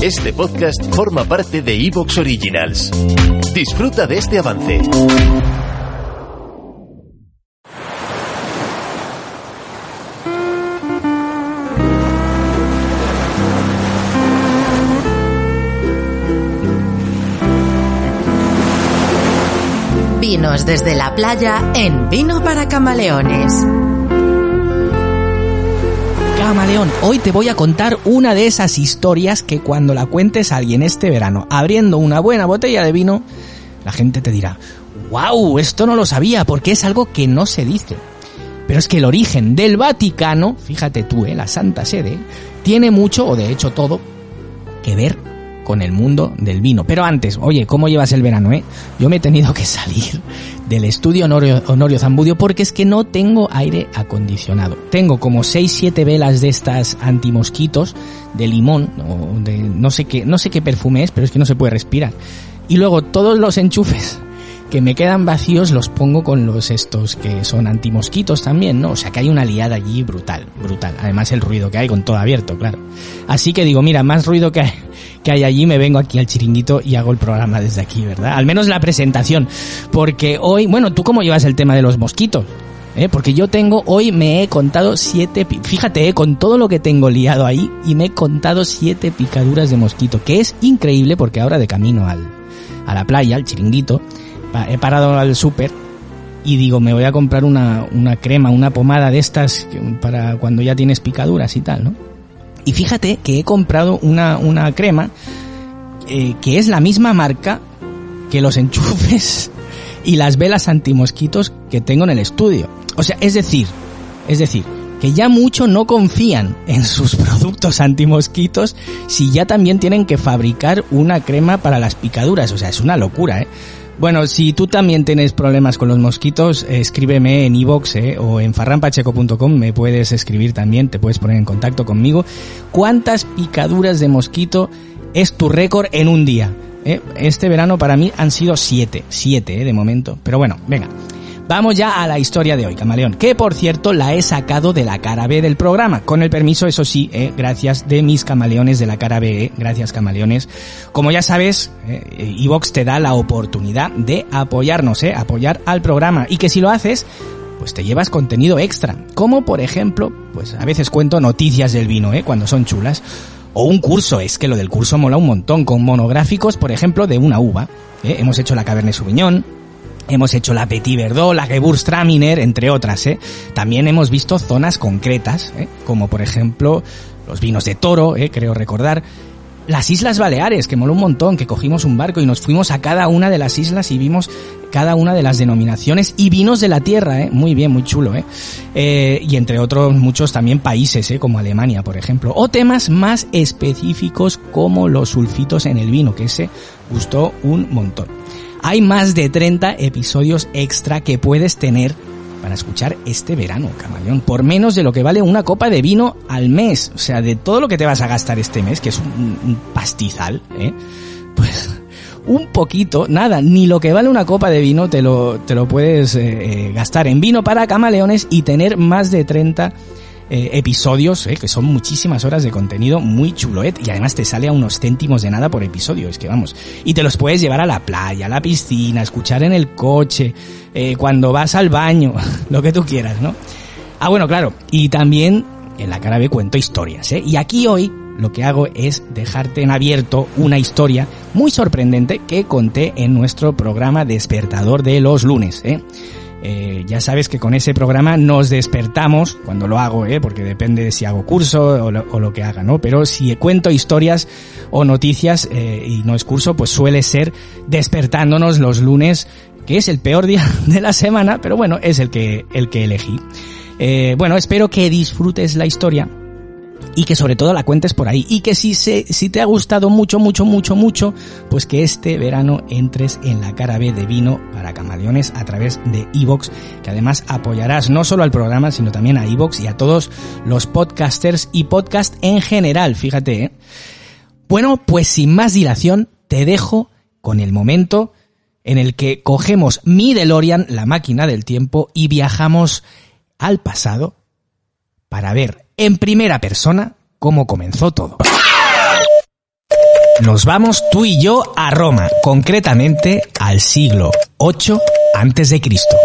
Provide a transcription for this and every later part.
Este podcast forma parte de Evox Originals. Disfruta de este avance. Vinos desde la playa en Vino para Camaleones. Camaleón, hoy te voy a contar una de esas historias que cuando la cuentes a alguien este verano, abriendo una buena botella de vino, la gente te dirá, wow, esto no lo sabía, porque es algo que no se dice. Pero es que el origen del Vaticano, fíjate tú, ¿eh? la Santa Sede, tiene mucho, o de hecho todo, que ver con el mundo del vino. Pero antes, oye, ¿cómo llevas el verano, eh? Yo me he tenido que salir del estudio Honorio, Honorio Zambudio porque es que no tengo aire acondicionado. Tengo como 6-7 velas de estas antimosquitos de limón, o de no sé qué, no sé qué perfume es, pero es que no se puede respirar. Y luego todos los enchufes que me quedan vacíos los pongo con los estos que son antimosquitos también, ¿no? O sea que hay una liada allí brutal, brutal. Además el ruido que hay con todo abierto, claro. Así que digo, mira, más ruido que hay, que hay allí, me vengo aquí al chiringuito y hago el programa desde aquí, ¿verdad? Al menos la presentación. Porque hoy, bueno, ¿tú cómo llevas el tema de los mosquitos? ¿Eh? Porque yo tengo, hoy me he contado siete, fíjate, eh, con todo lo que tengo liado ahí, y me he contado siete picaduras de mosquito, que es increíble porque ahora de camino al, a la playa, al chiringuito, he parado al súper y digo, me voy a comprar una, una crema, una pomada de estas para cuando ya tienes picaduras y tal, ¿no? Y fíjate que he comprado una, una crema eh, que es la misma marca que los enchufes y las velas antimosquitos que tengo en el estudio. O sea, es decir, es decir, que ya mucho no confían en sus productos antimosquitos si ya también tienen que fabricar una crema para las picaduras. O sea, es una locura, ¿eh? Bueno, si tú también tienes problemas con los mosquitos, escríbeme en iVoox eh, o en farrampacheco.com, me puedes escribir también, te puedes poner en contacto conmigo. ¿Cuántas picaduras de mosquito es tu récord en un día? Eh, este verano para mí han sido siete, siete eh, de momento. Pero bueno, venga. Vamos ya a la historia de hoy, Camaleón, que por cierto la he sacado de la cara B del programa, con el permiso, eso sí, eh, gracias de mis camaleones de la cara B, eh, gracias camaleones. Como ya sabes, eh, te da la oportunidad de apoyarnos, eh, apoyar al programa, y que si lo haces, pues te llevas contenido extra, como por ejemplo, pues a veces cuento noticias del vino, eh, cuando son chulas, o un curso, es que lo del curso mola un montón, con monográficos, por ejemplo, de una uva. ¿eh? Hemos hecho la Cabernet Sauvignon, Hemos hecho la Petit Verdot, la Gewürztraminer, entre otras. ¿eh? También hemos visto zonas concretas, ¿eh? como por ejemplo los vinos de Toro, ¿eh? creo recordar. Las Islas Baleares, que moló un montón, que cogimos un barco y nos fuimos a cada una de las islas y vimos cada una de las denominaciones y vinos de la tierra, ¿eh? muy bien, muy chulo. ¿eh? Eh, y entre otros muchos también países, ¿eh? como Alemania, por ejemplo. O temas más específicos como los sulfitos en el vino, que ese gustó un montón hay más de 30 episodios extra que puedes tener para escuchar este verano, camaleón, por menos de lo que vale una copa de vino al mes. O sea, de todo lo que te vas a gastar este mes, que es un, pastizal, ¿eh? Pues un poquito, nada, ni lo que vale una copa de vino te lo, te lo puedes eh, gastar en vino para camaleones y tener más de 30 eh, episodios, eh, que son muchísimas horas de contenido muy chuloet y además te sale a unos céntimos de nada por episodio, es que vamos. Y te los puedes llevar a la playa, a la piscina, escuchar en el coche, eh, cuando vas al baño, lo que tú quieras, ¿no? Ah, bueno, claro, y también en la cara B cuento historias, ¿eh? Y aquí hoy lo que hago es dejarte en abierto una historia muy sorprendente que conté en nuestro programa Despertador de los lunes, ¿eh? Eh, ya sabes que con ese programa nos despertamos cuando lo hago, ¿eh? porque depende de si hago curso o lo, que haga, ¿no? Pero si cuento historias o noticias eh, y no es curso, pues suele ser despertándonos los lunes, que es el peor día de la semana, pero bueno, es el que, el que elegí. Eh, bueno, espero que disfrutes la historia y que sobre todo la cuentes por ahí y que si se, si te ha gustado mucho mucho mucho mucho pues que este verano entres en la cara B de vino para camaleones a través de iVox que además apoyarás no solo al programa sino también a iVox y a todos los podcasters y podcast en general fíjate ¿eh? bueno pues sin más dilación te dejo con el momento en el que cogemos mi DeLorean la máquina del tiempo y viajamos al pasado para ver en primera persona cómo comenzó todo. nos vamos tú y yo a Roma, concretamente al siglo 8 antes de Cristo.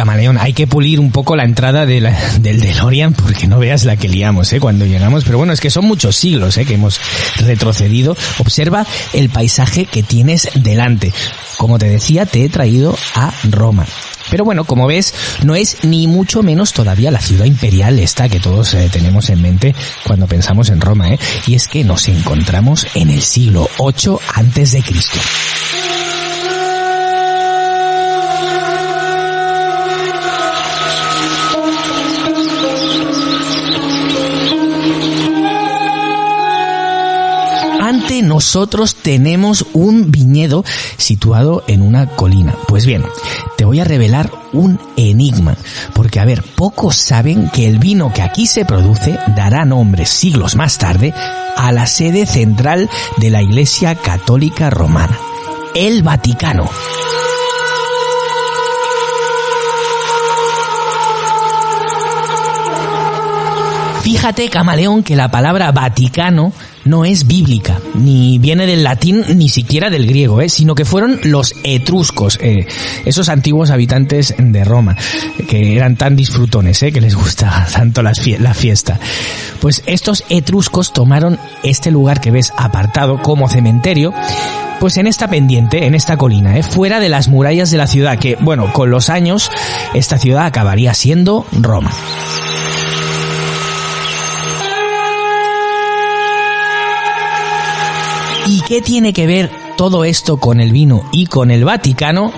Camaleón, hay que pulir un poco la entrada de del DeLorean porque no veas la que liamos, ¿eh? Cuando llegamos. Pero bueno, es que son muchos siglos, ¿eh? Que hemos retrocedido. Observa el paisaje que tienes delante. Como te decía, te he traído a Roma. Pero bueno, como ves, no es ni mucho menos todavía la ciudad imperial esta que todos eh, tenemos en mente cuando pensamos en Roma. Y es que nos encontramos en el siglo 8 antes de Cristo. Nosotros tenemos un viñedo situado en una colina. Pues bien, te voy a revelar un enigma, porque a ver, pocos saben que el vino que aquí se produce dará nombre siglos más tarde a la sede central de la Iglesia Católica Romana, el Vaticano. Fíjate, camaleón, que la palabra Vaticano no es bíblica, ni viene del latín, ni siquiera del griego, ¿eh? sino que fueron los etruscos, eh, esos antiguos habitantes de Roma, que eran tan disfrutones, ¿eh? que les gustaba tanto la fiesta. Pues estos etruscos tomaron este lugar que ves apartado como cementerio, pues en esta pendiente, en esta colina, ¿eh? fuera de las murallas de la ciudad, que bueno, con los años esta ciudad acabaría siendo Roma. Qué tiene que ver todo esto con el vino y con el Vaticano?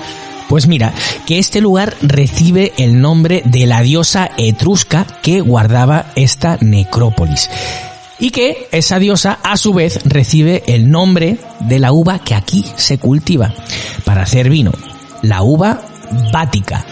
Pues mira, que este lugar recibe el nombre de la diosa etrusca que guardaba esta necrópolis. Y que esa diosa a su vez recibe el nombre de la uva que aquí se cultiva para hacer vino, la uva vática.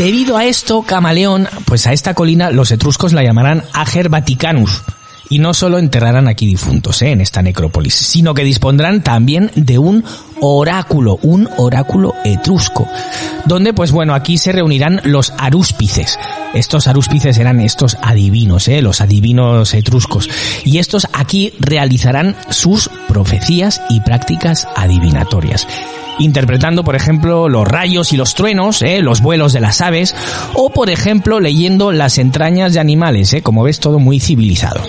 Debido a esto, Camaleón, pues a esta colina los etruscos la llamarán Ager Vaticanus. Y no solo enterrarán aquí difuntos ¿eh? en esta necrópolis, sino que dispondrán también de un oráculo, un oráculo etrusco, donde pues bueno, aquí se reunirán los arúspices. Estos arúspices eran estos adivinos, ¿eh? los adivinos etruscos. Y estos aquí realizarán sus profecías y prácticas adivinatorias interpretando, por ejemplo, los rayos y los truenos, ¿eh? los vuelos de las aves, o, por ejemplo, leyendo las entrañas de animales, ¿eh? como ves, todo muy civilizado.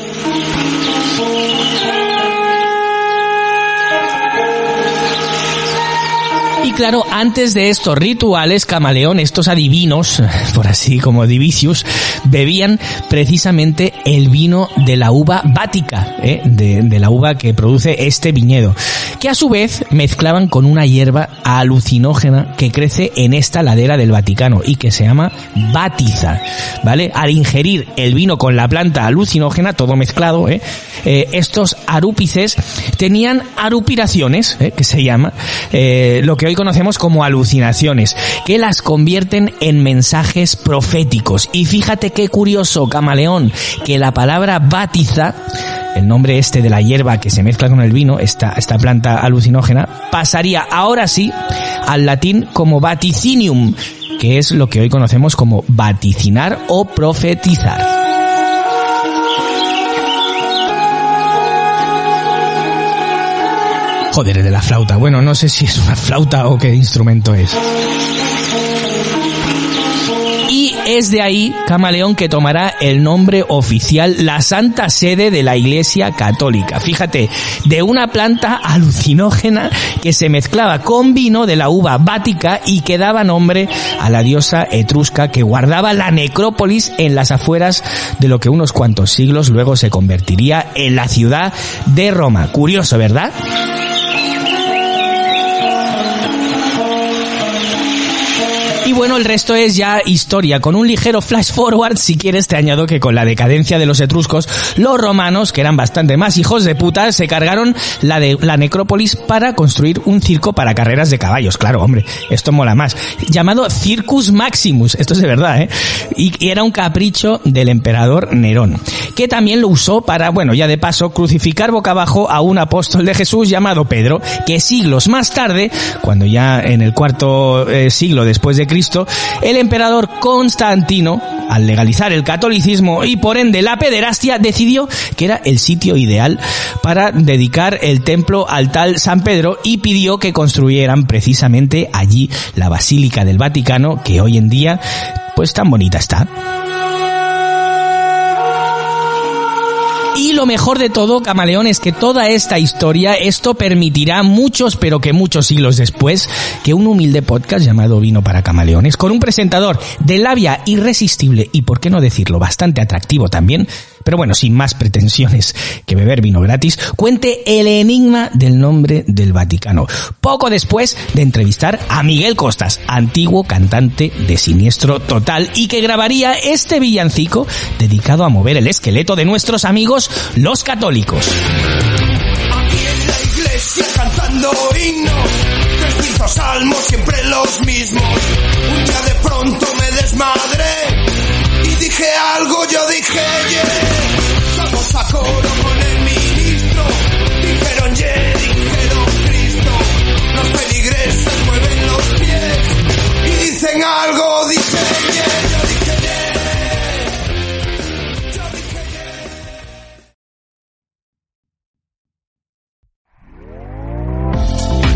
Y claro, antes de estos rituales, Camaleón, estos adivinos, por así como Divicius, bebían precisamente el vino de la uva vática, ¿eh? de, la uva que produce este viñedo, que a su vez mezclaban con una hierba alucinógena que crece en esta ladera del Vaticano y que se llama batiza, ¿vale? Al ingerir el vino con la planta alucinógena, todo mezclado, ¿eh? Eh, estos arúpices tenían arupiraciones, ¿eh? que se llama, eh, lo que hoy conocemos como alucinaciones, que las convierten en mensajes proféticos. Y fíjate qué curioso, camaleón, que la palabra batiza, el nombre este de la hierba que se mezcla con el vino, esta, esta planta alucinógena, pasaría ahora sí al latín como vaticinium, que es lo que hoy conocemos como vaticinar o profetizar. Joder, de la flauta. Bueno, no sé si es una flauta o qué instrumento es. Es de ahí, Camaleón, que tomará el nombre oficial la Santa Sede de la Iglesia Católica. Fíjate, de una planta alucinógena que se mezclaba con vino de la uva vática y que daba nombre a la diosa etrusca que guardaba la necrópolis en las afueras de lo que unos cuantos siglos luego se convertiría en la ciudad de Roma. Curioso, ¿verdad? Bueno, el resto es ya historia. Con un ligero flash forward, si quieres, te añado que con la decadencia de los etruscos, los romanos, que eran bastante más hijos de puta, se cargaron la, de, la necrópolis para construir un circo para carreras de caballos. Claro, hombre, esto mola más. Llamado Circus Maximus, esto es de verdad, ¿eh? Y, y era un capricho del emperador Nerón, que también lo usó para, bueno, ya de paso, crucificar boca abajo a un apóstol de Jesús llamado Pedro, que siglos más tarde, cuando ya en el cuarto eh, siglo después de Cristo, el emperador Constantino, al legalizar el catolicismo y por ende la pederastia, decidió que era el sitio ideal para dedicar el templo al tal San Pedro y pidió que construyeran precisamente allí la Basílica del Vaticano, que hoy en día pues tan bonita está. Y lo mejor de todo, camaleón, es que toda esta historia, esto permitirá muchos, pero que muchos siglos después, que un humilde podcast llamado Vino para Camaleones, con un presentador de labia irresistible y, por qué no decirlo, bastante atractivo también, pero bueno, sin más pretensiones que beber vino gratis, cuente el enigma del nombre del Vaticano. Poco después de entrevistar a Miguel Costas, antiguo cantante de Siniestro Total, y que grabaría este villancico dedicado a mover el esqueleto de nuestros amigos los católicos. Aquí en la iglesia cantando himnos, 300 salmos siempre los mismos.